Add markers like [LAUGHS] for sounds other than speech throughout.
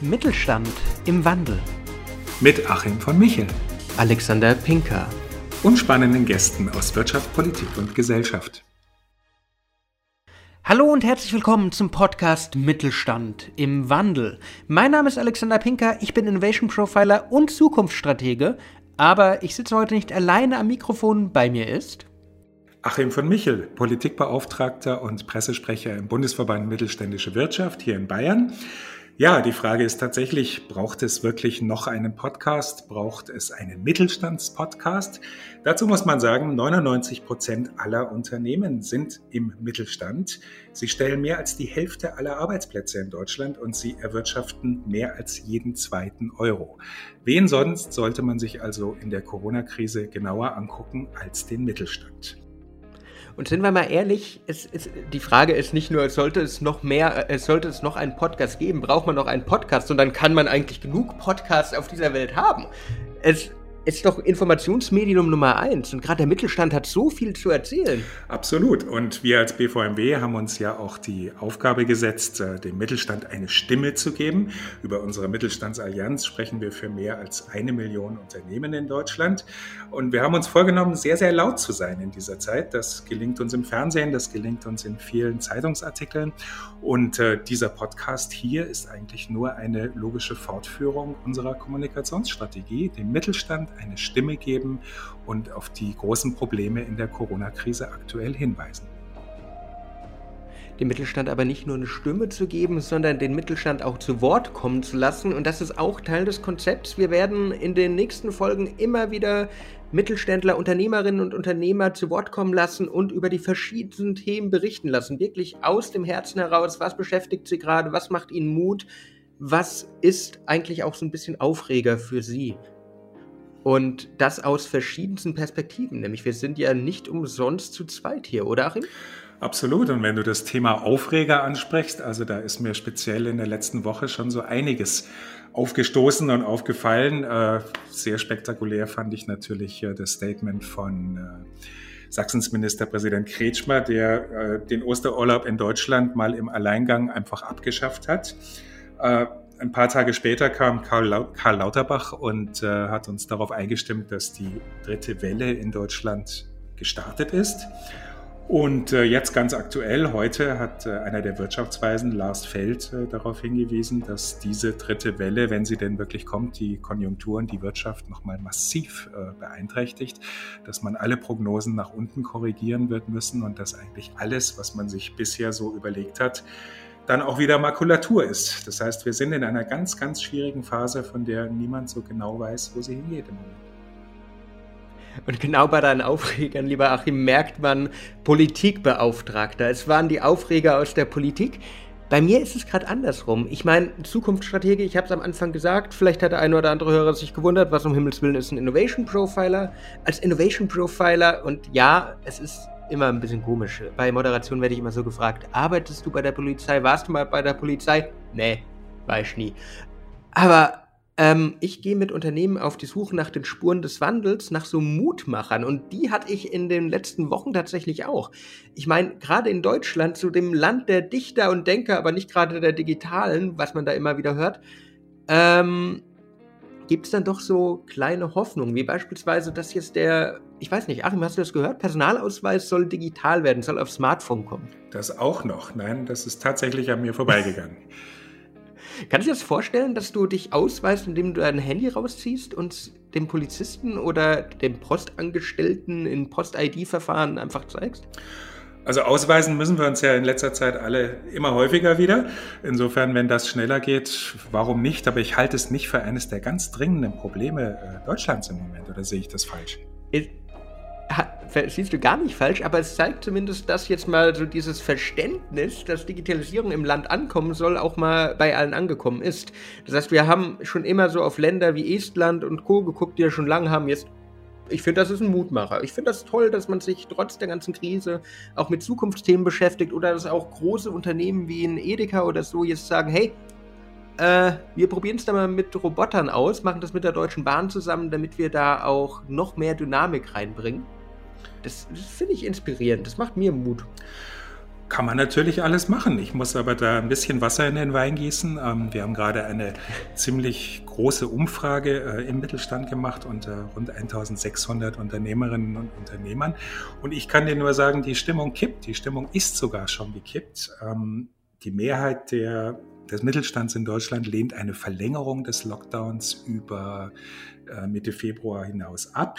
Mittelstand im Wandel. Mit Achim von Michel. Alexander Pinker. Und spannenden Gästen aus Wirtschaft, Politik und Gesellschaft. Hallo und herzlich willkommen zum Podcast Mittelstand im Wandel. Mein Name ist Alexander Pinker, ich bin Innovation Profiler und Zukunftsstratege, aber ich sitze heute nicht alleine am Mikrofon, bei mir ist Achim von Michel, Politikbeauftragter und Pressesprecher im Bundesverband Mittelständische Wirtschaft hier in Bayern. Ja, die Frage ist tatsächlich, braucht es wirklich noch einen Podcast? Braucht es einen Mittelstandspodcast? Dazu muss man sagen, 99 Prozent aller Unternehmen sind im Mittelstand. Sie stellen mehr als die Hälfte aller Arbeitsplätze in Deutschland und sie erwirtschaften mehr als jeden zweiten Euro. Wen sonst sollte man sich also in der Corona-Krise genauer angucken als den Mittelstand? Und sind wir mal ehrlich, es, es, die Frage ist nicht nur, sollte es noch mehr, es sollte es noch einen Podcast geben, braucht man noch einen Podcast, sondern kann man eigentlich genug Podcasts auf dieser Welt haben? Es ist doch Informationsmedium Nummer eins. Und gerade der Mittelstand hat so viel zu erzählen. Absolut. Und wir als BVMW haben uns ja auch die Aufgabe gesetzt, äh, dem Mittelstand eine Stimme zu geben. Über unsere Mittelstandsallianz sprechen wir für mehr als eine Million Unternehmen in Deutschland. Und wir haben uns vorgenommen, sehr, sehr laut zu sein in dieser Zeit. Das gelingt uns im Fernsehen, das gelingt uns in vielen Zeitungsartikeln. Und äh, dieser Podcast hier ist eigentlich nur eine logische Fortführung unserer Kommunikationsstrategie, dem Mittelstand eine Stimme geben und auf die großen Probleme in der Corona-Krise aktuell hinweisen. Dem Mittelstand aber nicht nur eine Stimme zu geben, sondern den Mittelstand auch zu Wort kommen zu lassen. Und das ist auch Teil des Konzepts. Wir werden in den nächsten Folgen immer wieder Mittelständler, Unternehmerinnen und Unternehmer zu Wort kommen lassen und über die verschiedenen Themen berichten lassen. Wirklich aus dem Herzen heraus, was beschäftigt sie gerade, was macht ihnen Mut, was ist eigentlich auch so ein bisschen Aufreger für sie. Und das aus verschiedensten Perspektiven. Nämlich wir sind ja nicht umsonst zu zweit hier, oder Achim? Absolut. Und wenn du das Thema Aufreger ansprichst, also da ist mir speziell in der letzten Woche schon so einiges aufgestoßen und aufgefallen. Äh, sehr spektakulär fand ich natürlich äh, das Statement von äh, Sachsens Ministerpräsident Kretschmer, der den Osterurlaub in Deutschland mal im Alleingang einfach abgeschafft hat ein paar Tage später kam Karl, Karl Lauterbach und äh, hat uns darauf eingestimmt, dass die dritte Welle in Deutschland gestartet ist. Und äh, jetzt ganz aktuell, heute hat äh, einer der Wirtschaftsweisen, Lars Feld, äh, darauf hingewiesen, dass diese dritte Welle, wenn sie denn wirklich kommt, die Konjunkturen, die Wirtschaft nochmal massiv äh, beeinträchtigt, dass man alle Prognosen nach unten korrigieren wird müssen und dass eigentlich alles, was man sich bisher so überlegt hat, dann auch wieder Makulatur ist. Das heißt, wir sind in einer ganz, ganz schwierigen Phase, von der niemand so genau weiß, wo sie hingeht im Moment. Und genau bei deinen Aufregern, lieber Achim, merkt man Politikbeauftragter. Es waren die Aufreger aus der Politik. Bei mir ist es gerade andersrum. Ich meine, Zukunftsstrategie, ich habe es am Anfang gesagt, vielleicht hat der eine oder andere Hörer sich gewundert, was um Himmels Willen ist ein Innovation Profiler. Als Innovation Profiler, und ja, es ist immer ein bisschen komisch. Bei Moderation werde ich immer so gefragt, arbeitest du bei der Polizei? Warst du mal bei der Polizei? Nee, war ich nie. Aber ähm, ich gehe mit Unternehmen auf die Suche nach den Spuren des Wandels, nach so Mutmachern. Und die hatte ich in den letzten Wochen tatsächlich auch. Ich meine, gerade in Deutschland, zu dem Land der Dichter und Denker, aber nicht gerade der Digitalen, was man da immer wieder hört, ähm, gibt es dann doch so kleine Hoffnungen, wie beispielsweise, dass jetzt der, ich weiß nicht, Achim, hast du das gehört? Personalausweis soll digital werden, soll auf Smartphone kommen. Das auch noch. Nein, das ist tatsächlich an mir vorbeigegangen. [LAUGHS] Kannst du dir das vorstellen, dass du dich ausweist, indem du dein Handy rausziehst und dem Polizisten oder dem Postangestellten in Post-ID-Verfahren einfach zeigst? Also ausweisen müssen wir uns ja in letzter Zeit alle immer häufiger wieder. Insofern, wenn das schneller geht, warum nicht? Aber ich halte es nicht für eines der ganz dringenden Probleme äh, Deutschlands im Moment. Oder sehe ich das falsch? Siehst du gar nicht falsch, aber es zeigt zumindest, dass jetzt mal so dieses Verständnis, dass Digitalisierung im Land ankommen soll, auch mal bei allen angekommen ist. Das heißt, wir haben schon immer so auf Länder wie Estland und Co. geguckt, die ja schon lange haben, jetzt ich finde, das ist ein Mutmacher. Ich finde das toll, dass man sich trotz der ganzen Krise auch mit Zukunftsthemen beschäftigt oder dass auch große Unternehmen wie ein Edeka oder so jetzt sagen, hey, äh, wir probieren es da mal mit Robotern aus, machen das mit der Deutschen Bahn zusammen, damit wir da auch noch mehr Dynamik reinbringen. Das, das finde ich inspirierend, das macht mir Mut. kann man natürlich alles machen. Ich muss aber da ein bisschen Wasser in den Wein gießen. Ähm, wir haben gerade eine [LAUGHS] ziemlich große Umfrage äh, im Mittelstand gemacht unter rund 1600 Unternehmerinnen und Unternehmern. Und ich kann dir nur sagen, die Stimmung kippt. Die Stimmung ist sogar schon gekippt. Ähm, die Mehrheit der des Mittelstands in Deutschland lehnt eine Verlängerung des Lockdowns über äh, Mitte Februar hinaus ab.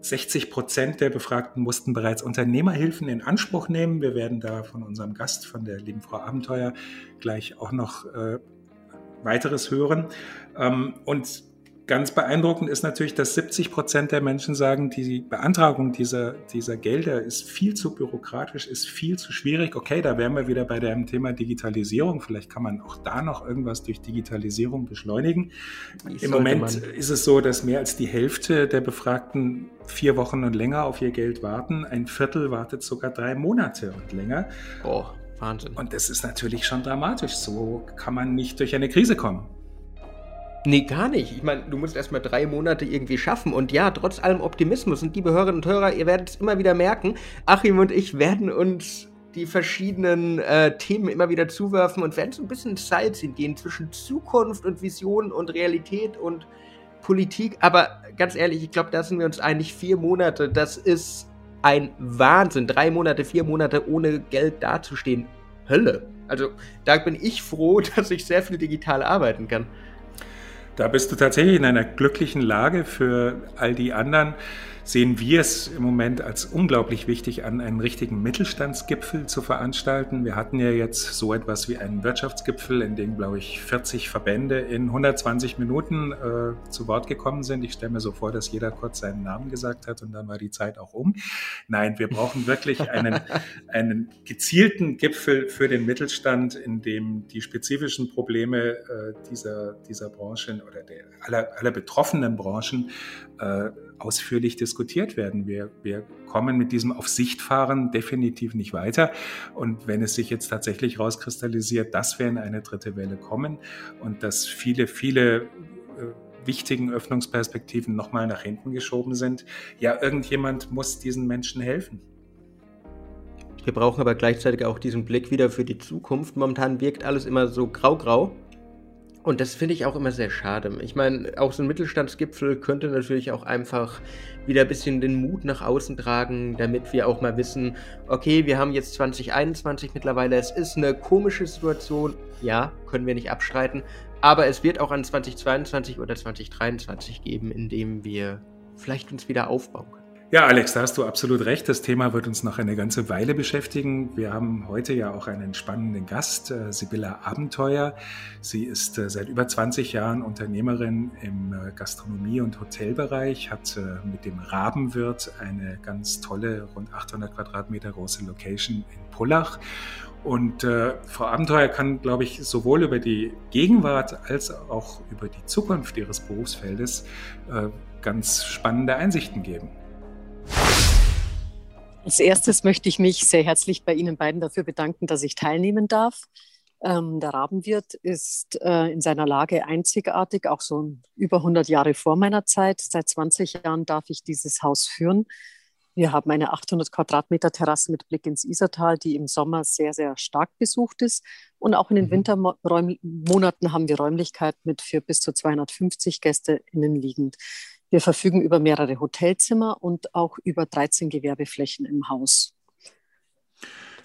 60 ähm, Prozent der Befragten mussten bereits Unternehmerhilfen in Anspruch nehmen. Wir werden da von unserem Gast, von der lieben Frau Abenteuer, gleich auch noch äh, weiteres hören. Ähm, und Ganz beeindruckend ist natürlich, dass 70 Prozent der Menschen sagen, die Beantragung dieser, dieser Gelder ist viel zu bürokratisch, ist viel zu schwierig. Okay, da wären wir wieder bei dem Thema Digitalisierung. Vielleicht kann man auch da noch irgendwas durch Digitalisierung beschleunigen. Im Moment man. ist es so, dass mehr als die Hälfte der Befragten vier Wochen und länger auf ihr Geld warten. Ein Viertel wartet sogar drei Monate und länger. Oh, Wahnsinn. Und das ist natürlich schon dramatisch. So kann man nicht durch eine Krise kommen. Nee, gar nicht. Ich meine, du musst erstmal drei Monate irgendwie schaffen. Und ja, trotz allem Optimismus. Und liebe Hörerinnen und Hörer, ihr werdet es immer wieder merken, Achim und ich werden uns die verschiedenen äh, Themen immer wieder zuwerfen und werden so ein bisschen Salz gehen zwischen Zukunft und Vision und Realität und Politik. Aber ganz ehrlich, ich glaube, da sind wir uns einig. Vier Monate, das ist ein Wahnsinn. Drei Monate, vier Monate ohne Geld dazustehen. Hölle. Also da bin ich froh, [LAUGHS] dass ich sehr viel digital arbeiten kann. Da bist du tatsächlich in einer glücklichen Lage. Für all die anderen sehen wir es im Moment als unglaublich wichtig an, einen richtigen Mittelstandsgipfel zu veranstalten. Wir hatten ja jetzt so etwas wie einen Wirtschaftsgipfel, in dem, glaube ich, 40 Verbände in 120 Minuten äh, zu Wort gekommen sind. Ich stelle mir so vor, dass jeder kurz seinen Namen gesagt hat und dann war die Zeit auch um. Nein, wir brauchen wirklich einen, [LAUGHS] einen gezielten Gipfel für den Mittelstand, in dem die spezifischen Probleme äh, dieser, dieser Branchen oder der, aller, aller betroffenen Branchen äh, ausführlich diskutiert werden. Wir, wir kommen mit diesem Auf fahren definitiv nicht weiter. Und wenn es sich jetzt tatsächlich rauskristallisiert, dass wir in eine dritte Welle kommen und dass viele, viele äh, wichtigen Öffnungsperspektiven nochmal nach hinten geschoben sind, ja, irgendjemand muss diesen Menschen helfen. Wir brauchen aber gleichzeitig auch diesen Blick wieder für die Zukunft. Momentan wirkt alles immer so grau-grau. Und das finde ich auch immer sehr schade. Ich meine, auch so ein Mittelstandsgipfel könnte natürlich auch einfach wieder ein bisschen den Mut nach außen tragen, damit wir auch mal wissen, okay, wir haben jetzt 2021 mittlerweile, es ist eine komische Situation, ja, können wir nicht abstreiten, aber es wird auch an 2022 oder 2023 geben, in dem wir vielleicht uns wieder aufbauen. Ja, Alex, da hast du absolut recht. Das Thema wird uns noch eine ganze Weile beschäftigen. Wir haben heute ja auch einen spannenden Gast, äh, Sibylla Abenteuer. Sie ist äh, seit über 20 Jahren Unternehmerin im äh, Gastronomie- und Hotelbereich, hat mit dem Rabenwirt eine ganz tolle, rund 800 Quadratmeter große Location in Pullach. Und äh, Frau Abenteuer kann, glaube ich, sowohl über die Gegenwart als auch über die Zukunft ihres Berufsfeldes äh, ganz spannende Einsichten geben. Als erstes möchte ich mich sehr herzlich bei Ihnen beiden dafür bedanken, dass ich teilnehmen darf. Ähm, der Rabenwirt ist äh, in seiner Lage einzigartig, auch so über 100 Jahre vor meiner Zeit. Seit 20 Jahren darf ich dieses Haus führen. Wir haben eine 800 Quadratmeter Terrasse mit Blick ins Isertal, die im Sommer sehr, sehr stark besucht ist. Und auch in den mhm. Wintermonaten haben wir Räumlichkeiten mit für bis zu 250 Gäste innen liegend. Wir verfügen über mehrere Hotelzimmer und auch über 13 Gewerbeflächen im Haus.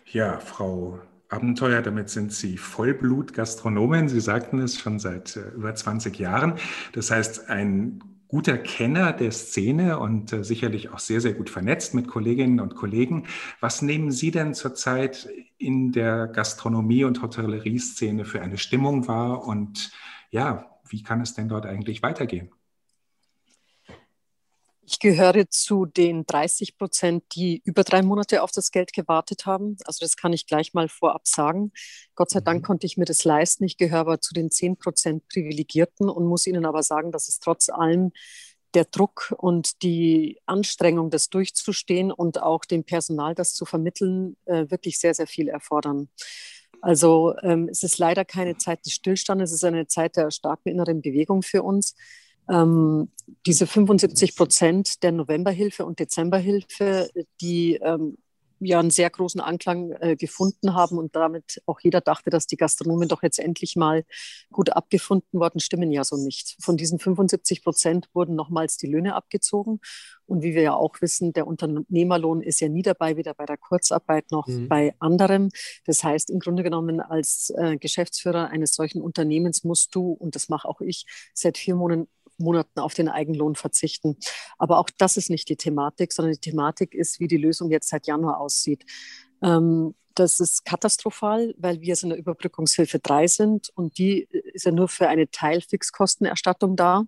Ja, Frau Abenteuer, damit sind Sie Vollblut-Gastronomin. Sie sagten es schon seit äh, über 20 Jahren. Das heißt, ein guter Kenner der Szene und äh, sicherlich auch sehr, sehr gut vernetzt mit Kolleginnen und Kollegen. Was nehmen Sie denn zurzeit in der Gastronomie- und Hotellerie-Szene für eine Stimmung wahr? Und ja, wie kann es denn dort eigentlich weitergehen? Ich gehöre zu den 30 Prozent, die über drei Monate auf das Geld gewartet haben. Also das kann ich gleich mal vorab sagen. Gott sei Dank mhm. konnte ich mir das leisten. Ich gehöre aber zu den 10 Prozent Privilegierten und muss Ihnen aber sagen, dass es trotz allem der Druck und die Anstrengung, das durchzustehen und auch dem Personal das zu vermitteln, äh, wirklich sehr, sehr viel erfordern. Also ähm, es ist leider keine Zeit des Stillstandes, es ist eine Zeit der starken inneren Bewegung für uns. Ähm, diese 75 Prozent der Novemberhilfe und Dezemberhilfe, die ähm, ja einen sehr großen Anklang äh, gefunden haben und damit auch jeder dachte, dass die Gastronomen doch jetzt endlich mal gut abgefunden worden, stimmen ja so nicht. Von diesen 75 Prozent wurden nochmals die Löhne abgezogen. Und wie wir ja auch wissen, der Unternehmerlohn ist ja nie dabei, weder bei der Kurzarbeit noch mhm. bei anderem. Das heißt, im Grunde genommen als äh, Geschäftsführer eines solchen Unternehmens musst du, und das mache auch ich, seit vier Monaten Monaten auf den Eigenlohn verzichten. Aber auch das ist nicht die Thematik, sondern die Thematik ist, wie die Lösung jetzt seit Januar aussieht. Ähm, das ist katastrophal, weil wir jetzt in der Überbrückungshilfe 3 sind und die ist ja nur für eine Teilfixkostenerstattung da.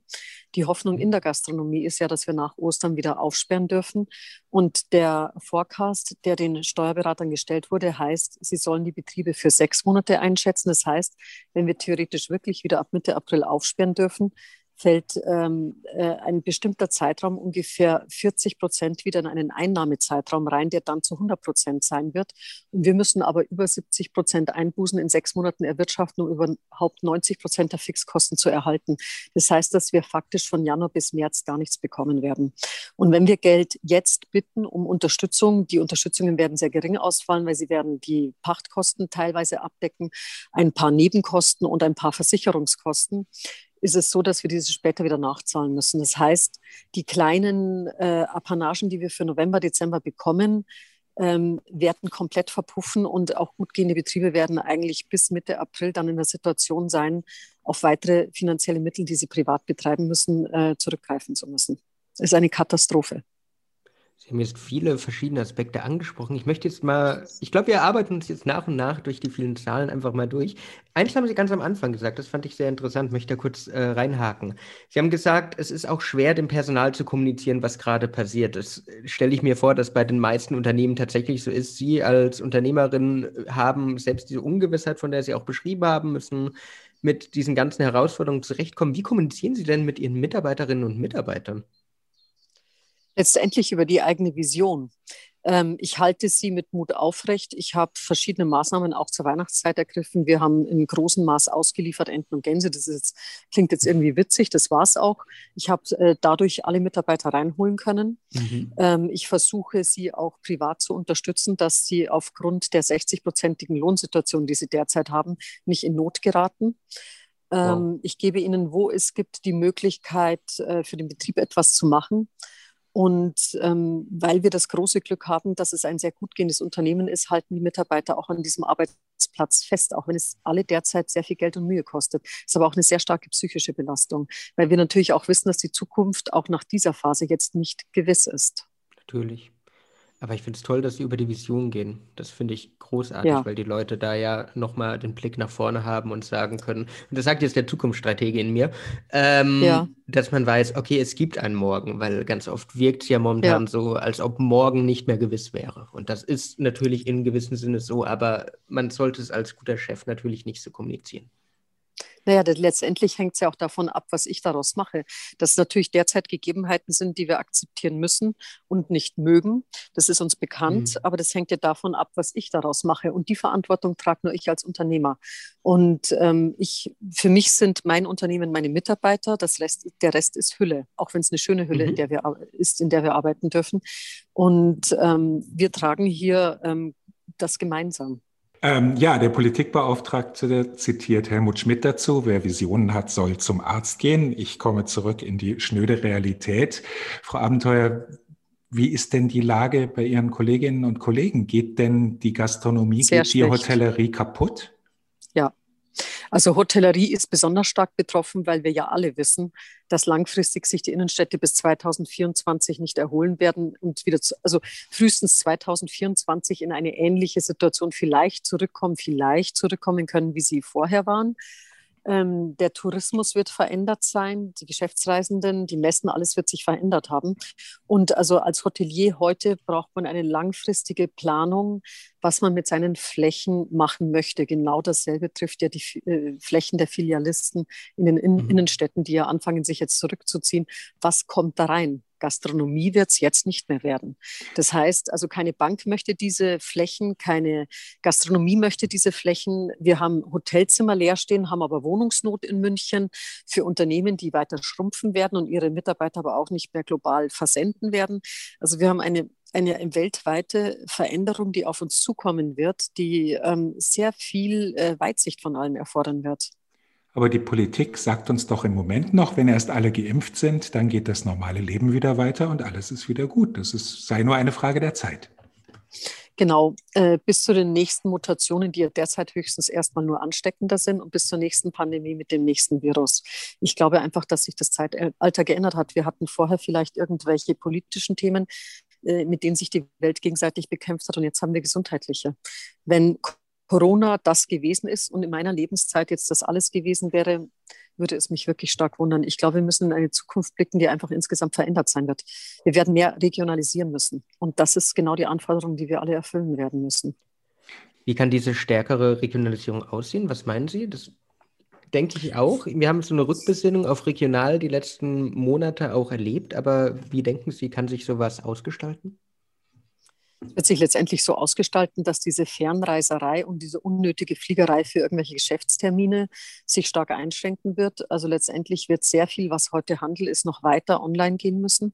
Die Hoffnung in der Gastronomie ist ja, dass wir nach Ostern wieder aufsperren dürfen. Und der Forecast, der den Steuerberatern gestellt wurde, heißt, sie sollen die Betriebe für sechs Monate einschätzen. Das heißt, wenn wir theoretisch wirklich wieder ab Mitte April aufsperren dürfen, fällt ähm, äh, ein bestimmter Zeitraum, ungefähr 40 Prozent, wieder in einen Einnahmezeitraum rein, der dann zu 100 Prozent sein wird. Und wir müssen aber über 70 Prozent Einbußen in sechs Monaten erwirtschaften, um überhaupt 90 Prozent der Fixkosten zu erhalten. Das heißt, dass wir faktisch von Januar bis März gar nichts bekommen werden. Und wenn wir Geld jetzt bitten um Unterstützung, die Unterstützungen werden sehr gering ausfallen, weil sie werden die Pachtkosten teilweise abdecken, ein paar Nebenkosten und ein paar Versicherungskosten ist es so, dass wir diese später wieder nachzahlen müssen. Das heißt, die kleinen äh, Apanagen, die wir für November, Dezember bekommen, ähm, werden komplett verpuffen und auch gut gehende Betriebe werden eigentlich bis Mitte April dann in der Situation sein, auf weitere finanzielle Mittel, die sie privat betreiben müssen, äh, zurückgreifen zu müssen. Das ist eine Katastrophe. Sie haben jetzt viele verschiedene Aspekte angesprochen. Ich möchte jetzt mal, ich glaube, wir arbeiten uns jetzt nach und nach durch die vielen Zahlen einfach mal durch. Eins haben Sie ganz am Anfang gesagt, das fand ich sehr interessant, möchte da kurz äh, reinhaken. Sie haben gesagt, es ist auch schwer, dem Personal zu kommunizieren, was gerade passiert. Das stelle ich mir vor, dass bei den meisten Unternehmen tatsächlich so ist. Sie als Unternehmerin haben selbst diese Ungewissheit, von der Sie auch beschrieben haben, müssen mit diesen ganzen Herausforderungen zurechtkommen. Wie kommunizieren Sie denn mit Ihren Mitarbeiterinnen und Mitarbeitern? Letztendlich über die eigene Vision. Ähm, ich halte sie mit Mut aufrecht. Ich habe verschiedene Maßnahmen auch zur Weihnachtszeit ergriffen. Wir haben in großem Maß ausgeliefert Enten und Gänse. Das jetzt, klingt jetzt irgendwie witzig, das war es auch. Ich habe äh, dadurch alle Mitarbeiter reinholen können. Mhm. Ähm, ich versuche sie auch privat zu unterstützen, dass sie aufgrund der 60-prozentigen Lohnsituation, die sie derzeit haben, nicht in Not geraten. Wow. Ähm, ich gebe ihnen, wo es gibt, die Möglichkeit, äh, für den Betrieb etwas zu machen. Und ähm, weil wir das große Glück haben, dass es ein sehr gut gehendes Unternehmen ist, halten die Mitarbeiter auch an diesem Arbeitsplatz fest, auch wenn es alle derzeit sehr viel Geld und Mühe kostet. Es ist aber auch eine sehr starke psychische Belastung, weil wir natürlich auch wissen, dass die Zukunft auch nach dieser Phase jetzt nicht gewiss ist. Natürlich. Aber ich finde es toll, dass Sie über die Vision gehen. Das finde ich großartig, ja. weil die Leute da ja nochmal den Blick nach vorne haben und sagen können, und das sagt jetzt der Zukunftsstratege in mir, ähm, ja. dass man weiß, okay, es gibt einen Morgen, weil ganz oft wirkt es ja momentan ja. so, als ob morgen nicht mehr gewiss wäre. Und das ist natürlich in gewissem Sinne so, aber man sollte es als guter Chef natürlich nicht so kommunizieren. Naja, letztendlich hängt es ja auch davon ab, was ich daraus mache. Dass natürlich derzeit Gegebenheiten sind, die wir akzeptieren müssen und nicht mögen. Das ist uns bekannt, mhm. aber das hängt ja davon ab, was ich daraus mache. Und die Verantwortung trage nur ich als Unternehmer. Und ähm, ich, für mich sind mein Unternehmen meine Mitarbeiter. Das Rest, der Rest ist Hülle, auch wenn es eine schöne Hülle mhm. in der wir, ist, in der wir arbeiten dürfen. Und ähm, wir tragen hier ähm, das gemeinsam. Ähm, ja, der Politikbeauftragte zitiert Helmut Schmidt dazu. Wer Visionen hat, soll zum Arzt gehen. Ich komme zurück in die schnöde Realität. Frau Abenteuer, wie ist denn die Lage bei Ihren Kolleginnen und Kollegen? Geht denn die Gastronomie, Sehr geht schlecht. die Hotellerie kaputt? Also Hotellerie ist besonders stark betroffen, weil wir ja alle wissen, dass langfristig sich die Innenstädte bis 2024 nicht erholen werden und wieder, zu, also frühestens 2024 in eine ähnliche Situation vielleicht zurückkommen, vielleicht zurückkommen können, wie sie vorher waren. Ähm, der Tourismus wird verändert sein, die Geschäftsreisenden, die Messen, alles wird sich verändert haben. Und also als Hotelier heute braucht man eine langfristige Planung, was man mit seinen Flächen machen möchte. Genau dasselbe trifft ja die äh, Flächen der Filialisten in den in mhm. Innenstädten, die ja anfangen, sich jetzt zurückzuziehen. Was kommt da rein? Gastronomie wird es jetzt nicht mehr werden. Das heißt, also keine Bank möchte diese Flächen, keine Gastronomie möchte diese Flächen. Wir haben Hotelzimmer leer stehen, haben aber Wohnungsnot in München für Unternehmen, die weiter schrumpfen werden und ihre Mitarbeiter aber auch nicht mehr global versenden werden. Also wir haben eine eine weltweite Veränderung, die auf uns zukommen wird, die ähm, sehr viel äh, Weitsicht von allen erfordern wird. Aber die Politik sagt uns doch im Moment noch, wenn erst alle geimpft sind, dann geht das normale Leben wieder weiter und alles ist wieder gut. Das ist, sei nur eine Frage der Zeit. Genau, äh, bis zu den nächsten Mutationen, die ja derzeit höchstens erstmal nur ansteckender sind und bis zur nächsten Pandemie mit dem nächsten Virus. Ich glaube einfach, dass sich das Zeitalter geändert hat. Wir hatten vorher vielleicht irgendwelche politischen Themen, äh, mit denen sich die Welt gegenseitig bekämpft hat und jetzt haben wir gesundheitliche. Wenn Corona das gewesen ist und in meiner Lebenszeit jetzt das alles gewesen wäre, würde es mich wirklich stark wundern. Ich glaube, wir müssen in eine Zukunft blicken, die einfach insgesamt verändert sein wird. Wir werden mehr regionalisieren müssen. Und das ist genau die Anforderung, die wir alle erfüllen werden müssen. Wie kann diese stärkere Regionalisierung aussehen? Was meinen Sie? Das denke ich auch. Wir haben so eine Rückbesinnung auf regional die letzten Monate auch erlebt. Aber wie denken Sie, kann sich sowas ausgestalten? Wird sich letztendlich so ausgestalten, dass diese Fernreiserei und diese unnötige Fliegerei für irgendwelche Geschäftstermine sich stark einschränken wird. Also letztendlich wird sehr viel, was heute Handel ist, noch weiter online gehen müssen.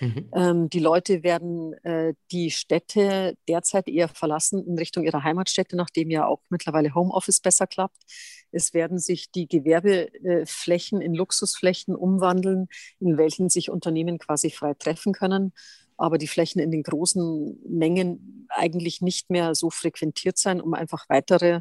Mhm. Ähm, die Leute werden äh, die Städte derzeit eher verlassen in Richtung ihrer Heimatstädte, nachdem ja auch mittlerweile Homeoffice besser klappt. Es werden sich die Gewerbeflächen in Luxusflächen umwandeln, in welchen sich Unternehmen quasi frei treffen können aber die Flächen in den großen Mengen eigentlich nicht mehr so frequentiert sein, um einfach weitere,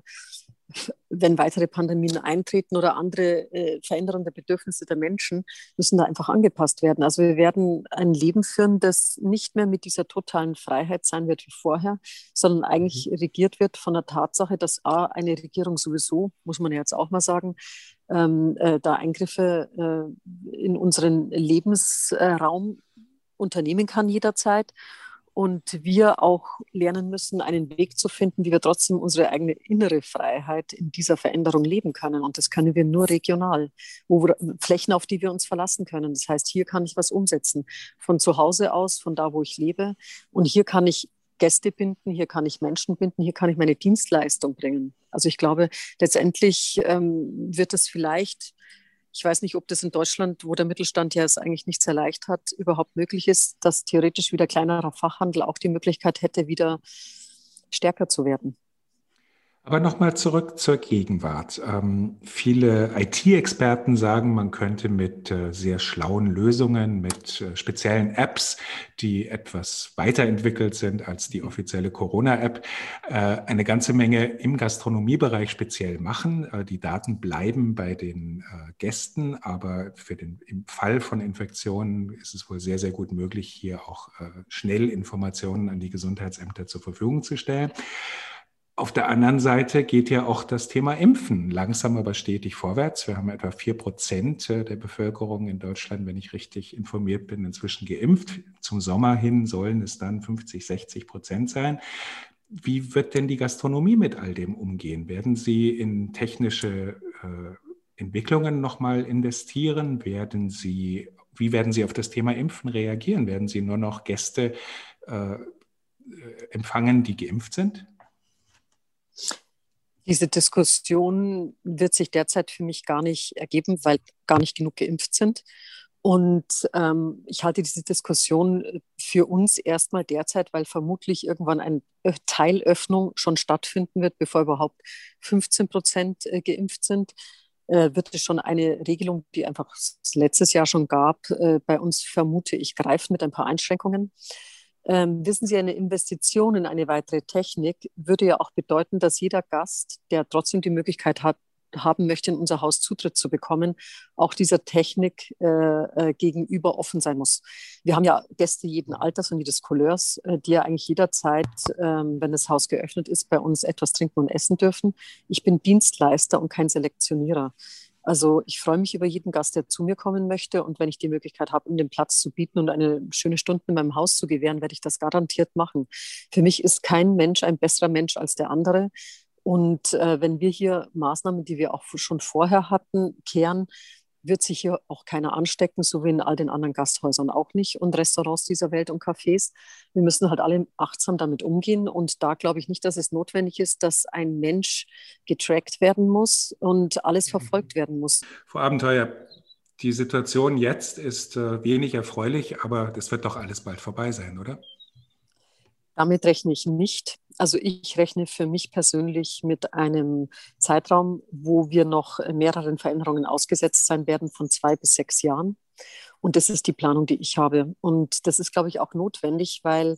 wenn weitere Pandemien eintreten oder andere äh, Veränderungen der Bedürfnisse der Menschen, müssen da einfach angepasst werden. Also wir werden ein Leben führen, das nicht mehr mit dieser totalen Freiheit sein wird wie vorher, sondern eigentlich mhm. regiert wird von der Tatsache, dass A, eine Regierung sowieso, muss man jetzt auch mal sagen, ähm, äh, da Eingriffe äh, in unseren Lebensraum unternehmen kann jederzeit. Und wir auch lernen müssen, einen Weg zu finden, wie wir trotzdem unsere eigene innere Freiheit in dieser Veränderung leben können. Und das können wir nur regional, wo wir, Flächen, auf die wir uns verlassen können. Das heißt, hier kann ich was umsetzen, von zu Hause aus, von da, wo ich lebe. Und hier kann ich Gäste binden, hier kann ich Menschen binden, hier kann ich meine Dienstleistung bringen. Also ich glaube, letztendlich ähm, wird es vielleicht ich weiß nicht, ob das in Deutschland, wo der Mittelstand ja es eigentlich nicht sehr leicht hat, überhaupt möglich ist, dass theoretisch wieder kleinerer Fachhandel auch die Möglichkeit hätte, wieder stärker zu werden. Aber nochmal zurück zur Gegenwart. Ähm, viele IT-Experten sagen, man könnte mit äh, sehr schlauen Lösungen, mit äh, speziellen Apps, die etwas weiterentwickelt sind als die offizielle Corona-App, äh, eine ganze Menge im Gastronomiebereich speziell machen. Äh, die Daten bleiben bei den äh, Gästen, aber für den, im Fall von Infektionen ist es wohl sehr, sehr gut möglich, hier auch äh, schnell Informationen an die Gesundheitsämter zur Verfügung zu stellen. Auf der anderen Seite geht ja auch das Thema Impfen langsam aber stetig vorwärts. Wir haben etwa vier Prozent äh, der Bevölkerung in Deutschland, wenn ich richtig informiert bin, inzwischen geimpft. Zum Sommer hin sollen es dann 50, 60 Prozent sein. Wie wird denn die Gastronomie mit all dem umgehen? Werden Sie in technische äh, Entwicklungen nochmal investieren? Werden Sie, wie werden Sie auf das Thema Impfen reagieren? Werden Sie nur noch Gäste äh, empfangen, die geimpft sind? Diese Diskussion wird sich derzeit für mich gar nicht ergeben, weil gar nicht genug geimpft sind. Und ähm, ich halte diese Diskussion für uns erstmal derzeit, weil vermutlich irgendwann eine Teilöffnung schon stattfinden wird, bevor überhaupt 15 Prozent äh, geimpft sind, äh, wird es schon eine Regelung, die einfach letztes Jahr schon gab, äh, bei uns vermute ich greifen mit ein paar Einschränkungen. Ähm, wissen Sie, eine Investition in eine weitere Technik würde ja auch bedeuten, dass jeder Gast, der trotzdem die Möglichkeit hat, haben möchte, in unser Haus Zutritt zu bekommen, auch dieser Technik äh, äh, gegenüber offen sein muss. Wir haben ja Gäste jeden Alters und jedes Couleurs, äh, die ja eigentlich jederzeit, äh, wenn das Haus geöffnet ist, bei uns etwas trinken und essen dürfen. Ich bin Dienstleister und kein Selektionierer. Also ich freue mich über jeden Gast, der zu mir kommen möchte. Und wenn ich die Möglichkeit habe, ihm den Platz zu bieten und eine schöne Stunde in meinem Haus zu gewähren, werde ich das garantiert machen. Für mich ist kein Mensch ein besserer Mensch als der andere. Und äh, wenn wir hier Maßnahmen, die wir auch schon vorher hatten, kehren, wird sich hier auch keiner anstecken, so wie in all den anderen Gasthäusern auch nicht und Restaurants dieser Welt und Cafés. Wir müssen halt alle achtsam damit umgehen und da glaube ich nicht, dass es notwendig ist, dass ein Mensch getrackt werden muss und alles mhm. verfolgt werden muss. Frau Abenteuer, die Situation jetzt ist äh, wenig erfreulich, aber das wird doch alles bald vorbei sein, oder? Damit rechne ich nicht. Also ich rechne für mich persönlich mit einem Zeitraum, wo wir noch mehreren Veränderungen ausgesetzt sein werden von zwei bis sechs Jahren. Und das ist die Planung, die ich habe. Und das ist, glaube ich, auch notwendig, weil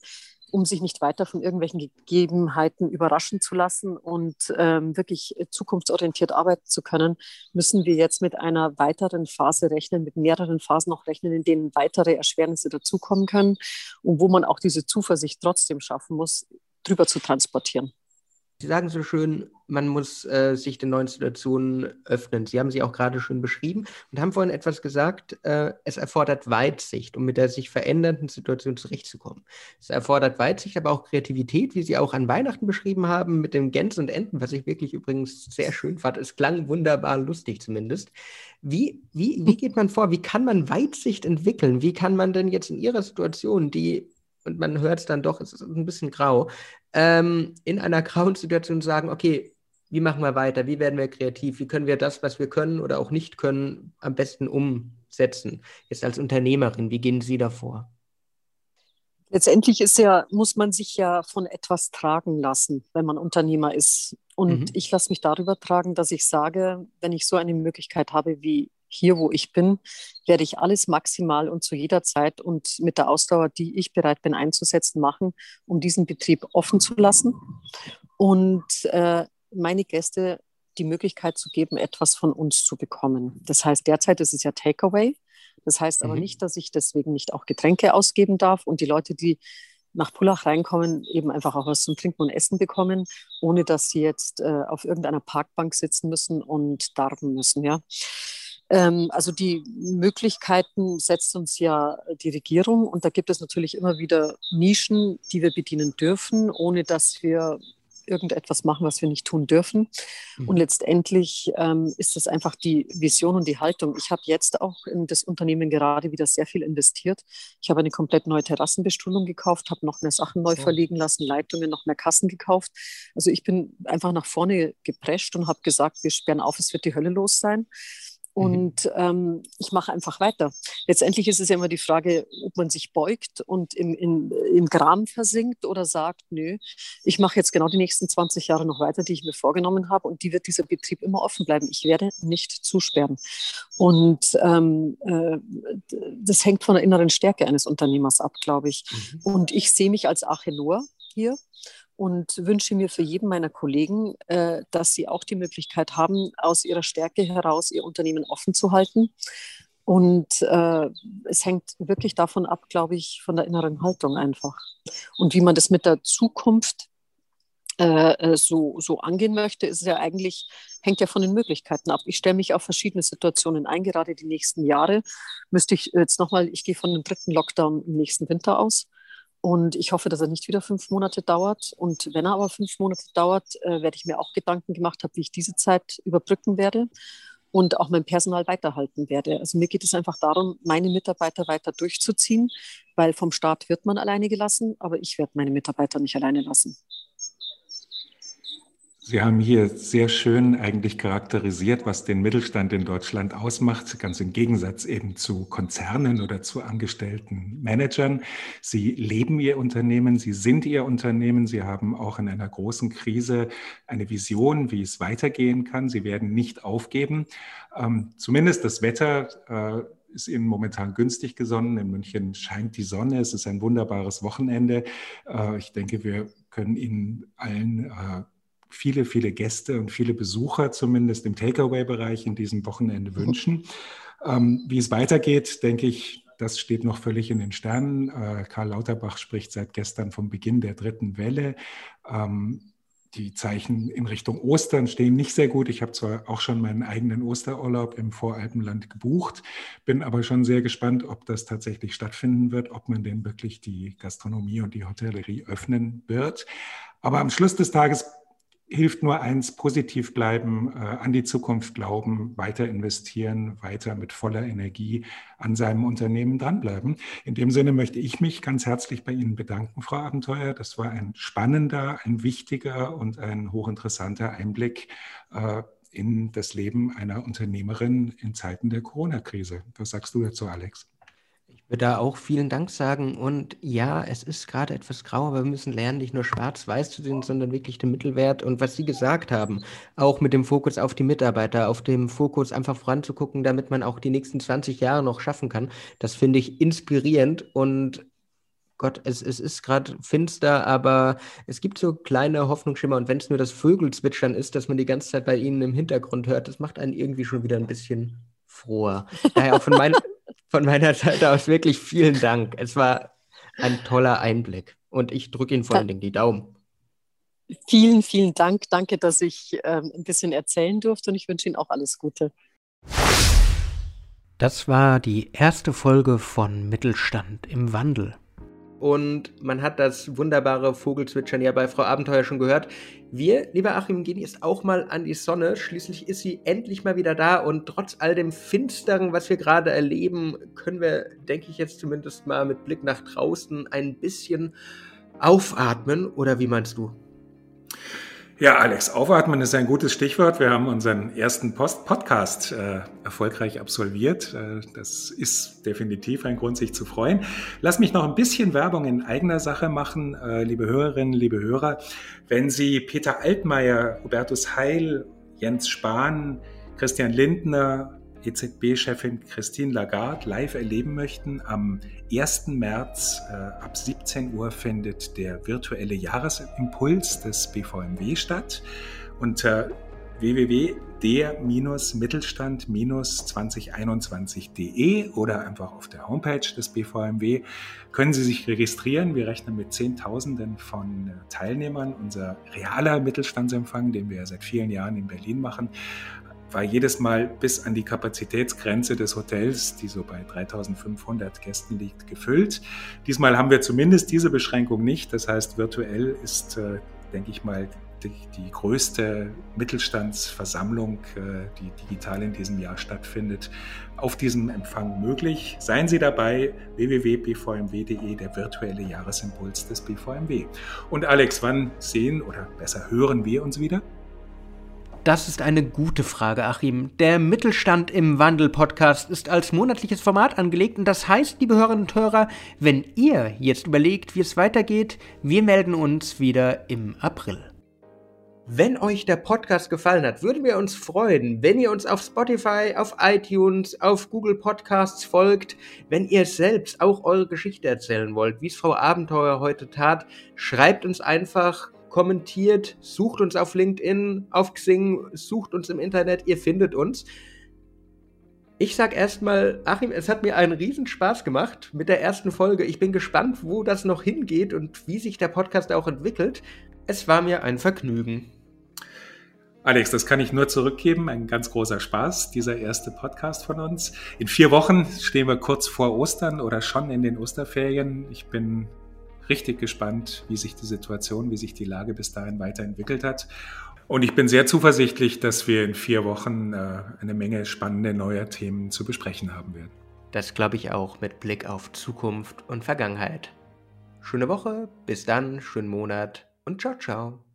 um sich nicht weiter von irgendwelchen Gegebenheiten überraschen zu lassen und ähm, wirklich zukunftsorientiert arbeiten zu können, müssen wir jetzt mit einer weiteren Phase rechnen, mit mehreren Phasen noch rechnen, in denen weitere Erschwernisse dazukommen können und wo man auch diese Zuversicht trotzdem schaffen muss, drüber zu transportieren. Sie sagen so schön, man muss äh, sich den neuen Situationen öffnen. Sie haben sie auch gerade schon beschrieben und haben vorhin etwas gesagt, äh, es erfordert Weitsicht, um mit der sich verändernden Situation zurechtzukommen. Es erfordert Weitsicht, aber auch Kreativität, wie Sie auch an Weihnachten beschrieben haben, mit dem Gänsen und Enten, was ich wirklich übrigens sehr schön fand. Es klang wunderbar lustig zumindest. Wie, wie, wie geht man vor? Wie kann man Weitsicht entwickeln? Wie kann man denn jetzt in Ihrer Situation, die und man hört es dann doch, es ist ein bisschen grau, ähm, in einer [LAUGHS] grauen Situation sagen, okay, wie machen wir weiter? Wie werden wir kreativ? Wie können wir das, was wir können oder auch nicht können, am besten umsetzen? Jetzt als Unternehmerin, wie gehen Sie davor? Letztendlich ist ja, muss man sich ja von etwas tragen lassen, wenn man Unternehmer ist. Und mhm. ich lasse mich darüber tragen, dass ich sage, wenn ich so eine Möglichkeit habe wie hier, wo ich bin, werde ich alles maximal und zu jeder Zeit und mit der Ausdauer, die ich bereit bin einzusetzen, machen, um diesen Betrieb offen zu lassen und äh, meine Gäste die Möglichkeit zu geben, etwas von uns zu bekommen. Das heißt, derzeit ist es ja Takeaway. Das heißt aber mhm. nicht, dass ich deswegen nicht auch Getränke ausgeben darf und die Leute, die nach Pullach reinkommen, eben einfach auch was zum Trinken und Essen bekommen, ohne dass sie jetzt äh, auf irgendeiner Parkbank sitzen müssen und darben müssen. Ja. Ähm, also die Möglichkeiten setzt uns ja die Regierung und da gibt es natürlich immer wieder Nischen, die wir bedienen dürfen, ohne dass wir irgendetwas machen, was wir nicht tun dürfen. Mhm. Und letztendlich ähm, ist das einfach die Vision und die Haltung. Ich habe jetzt auch in das Unternehmen gerade wieder sehr viel investiert. Ich habe eine komplett neue Terrassenbestuhlung gekauft, habe noch mehr Sachen neu so. verlegen lassen, Leitungen, noch mehr Kassen gekauft. Also ich bin einfach nach vorne geprescht und habe gesagt, wir sperren auf, es wird die Hölle los sein. Mhm. Und mhm. ähm, ich mache einfach weiter. Letztendlich ist es ja immer die Frage, ob man sich beugt und im, im, im Gram versinkt oder sagt, nö, ich mache jetzt genau die nächsten 20 Jahre noch weiter, die ich mir vorgenommen habe und die wird dieser Betrieb immer offen bleiben. Ich werde nicht zusperren. Und ähm, äh, das hängt von der inneren Stärke eines Unternehmers ab, glaube ich. Mhm. Und ich sehe mich als Achelor hier und wünsche mir für jeden meiner Kollegen, äh, dass sie auch die Möglichkeit haben, aus ihrer Stärke heraus ihr Unternehmen offen zu halten. Und äh, es hängt wirklich davon ab, glaube ich, von der inneren Haltung einfach. Und wie man das mit der Zukunft äh, äh so, so angehen möchte, ist ja eigentlich, hängt ja von den Möglichkeiten ab. Ich stelle mich auf verschiedene Situationen ein, gerade die nächsten Jahre. Müsste ich jetzt nochmal, ich gehe von dem dritten Lockdown im nächsten Winter aus. Und ich hoffe, dass er nicht wieder fünf Monate dauert. Und wenn er aber fünf Monate dauert, äh, werde ich mir auch Gedanken gemacht haben, wie ich diese Zeit überbrücken werde und auch mein Personal weiterhalten werde. Also mir geht es einfach darum, meine Mitarbeiter weiter durchzuziehen, weil vom Staat wird man alleine gelassen, aber ich werde meine Mitarbeiter nicht alleine lassen. Sie haben hier sehr schön eigentlich charakterisiert, was den Mittelstand in Deutschland ausmacht, ganz im Gegensatz eben zu Konzernen oder zu angestellten Managern. Sie leben Ihr Unternehmen, Sie sind Ihr Unternehmen, Sie haben auch in einer großen Krise eine Vision, wie es weitergehen kann. Sie werden nicht aufgeben. Ähm, zumindest das Wetter. Äh, ist Ihnen momentan günstig gesonnen. In München scheint die Sonne. Es ist ein wunderbares Wochenende. Äh, ich denke, wir können Ihnen allen äh, viele, viele Gäste und viele Besucher zumindest im Takeaway-Bereich in diesem Wochenende mhm. wünschen. Ähm, wie es weitergeht, denke ich, das steht noch völlig in den Sternen. Äh, Karl Lauterbach spricht seit gestern vom Beginn der dritten Welle. Ähm, die Zeichen in Richtung Ostern stehen nicht sehr gut. Ich habe zwar auch schon meinen eigenen Osterurlaub im Voralpenland gebucht, bin aber schon sehr gespannt, ob das tatsächlich stattfinden wird, ob man denn wirklich die Gastronomie und die Hotellerie öffnen wird. Aber am Schluss des Tages hilft nur eins, positiv bleiben, äh, an die Zukunft glauben, weiter investieren, weiter mit voller Energie an seinem Unternehmen dranbleiben. In dem Sinne möchte ich mich ganz herzlich bei Ihnen bedanken, Frau Abenteuer. Das war ein spannender, ein wichtiger und ein hochinteressanter Einblick äh, in das Leben einer Unternehmerin in Zeiten der Corona-Krise. Was sagst du dazu, Alex? Würde da auch vielen Dank sagen. Und ja, es ist gerade etwas grau, aber wir müssen lernen, nicht nur schwarz-weiß zu sehen, sondern wirklich den Mittelwert. Und was Sie gesagt haben, auch mit dem Fokus auf die Mitarbeiter, auf dem Fokus einfach voranzugucken, damit man auch die nächsten 20 Jahre noch schaffen kann, das finde ich inspirierend. Und Gott, es, es ist gerade finster, aber es gibt so kleine Hoffnungsschimmer. Und wenn es nur das Vögelzwitschern ist, dass man die ganze Zeit bei Ihnen im Hintergrund hört, das macht einen irgendwie schon wieder ein bisschen froher. Daher auch von, mein, von meiner Seite aus wirklich vielen Dank. Es war ein toller Einblick und ich drücke Ihnen vor allen Dingen die Daumen. Vielen, vielen Dank. Danke, dass ich ähm, ein bisschen erzählen durfte und ich wünsche Ihnen auch alles Gute. Das war die erste Folge von Mittelstand im Wandel und man hat das wunderbare Vogelzwitschern ja bei Frau Abenteuer schon gehört. Wir, lieber Achim, gehen jetzt auch mal an die Sonne. Schließlich ist sie endlich mal wieder da und trotz all dem Finsteren, was wir gerade erleben, können wir, denke ich jetzt zumindest mal mit Blick nach draußen ein bisschen aufatmen. Oder wie meinst du? Ja, Alex, aufatmen ist ein gutes Stichwort. Wir haben unseren ersten Post Podcast äh, erfolgreich absolviert. Äh, das ist definitiv ein Grund, sich zu freuen. Lass mich noch ein bisschen Werbung in eigener Sache machen, äh, liebe Hörerinnen, liebe Hörer. Wenn Sie Peter Altmaier, Hubertus Heil, Jens Spahn, Christian Lindner, EZB-Chefin Christine Lagarde live erleben möchten, am 1. März äh, ab 17 Uhr findet der virtuelle Jahresimpuls des BVMW statt. Unter www.der-mittelstand-2021.de oder einfach auf der Homepage des BVMW können Sie sich registrieren. Wir rechnen mit Zehntausenden von äh, Teilnehmern. Unser realer Mittelstandsempfang, den wir ja seit vielen Jahren in Berlin machen, war jedes Mal bis an die Kapazitätsgrenze des Hotels, die so bei 3500 Gästen liegt, gefüllt. Diesmal haben wir zumindest diese Beschränkung nicht. Das heißt, virtuell ist, äh, denke ich mal, die, die, größte Mittelstandsversammlung, äh, die digital in diesem Jahr stattfindet, auf diesem Empfang möglich. Seien Sie dabei, www.bvmw.de, der virtuelle Jahresimpuls des BVMW. Und Alex, wann sehen oder besser hören wir uns wieder? Das ist eine gute Frage, Achim. Der Mittelstand im Wandel Podcast ist als monatliches Format angelegt und das heißt, liebe Hörerinnen und Hörer, wenn ihr jetzt überlegt, wie es weitergeht, wir melden uns wieder im April. Wenn euch der Podcast gefallen hat, würden wir uns freuen, wenn ihr uns auf Spotify, auf iTunes, auf Google Podcasts folgt. Wenn ihr selbst auch eure Geschichte erzählen wollt, wie es Frau Abenteuer heute tat, schreibt uns einfach kommentiert, sucht uns auf LinkedIn, auf Xing, sucht uns im Internet, ihr findet uns. Ich sag erstmal, Achim, es hat mir einen Riesenspaß gemacht mit der ersten Folge. Ich bin gespannt, wo das noch hingeht und wie sich der Podcast auch entwickelt. Es war mir ein Vergnügen. Alex, das kann ich nur zurückgeben. Ein ganz großer Spaß, dieser erste Podcast von uns. In vier Wochen stehen wir kurz vor Ostern oder schon in den Osterferien. Ich bin richtig gespannt, wie sich die Situation, wie sich die Lage bis dahin weiterentwickelt hat. Und ich bin sehr zuversichtlich, dass wir in vier Wochen äh, eine Menge spannende neuer Themen zu besprechen haben werden. Das glaube ich auch mit Blick auf Zukunft und Vergangenheit. Schöne Woche, bis dann, schönen Monat und ciao, ciao.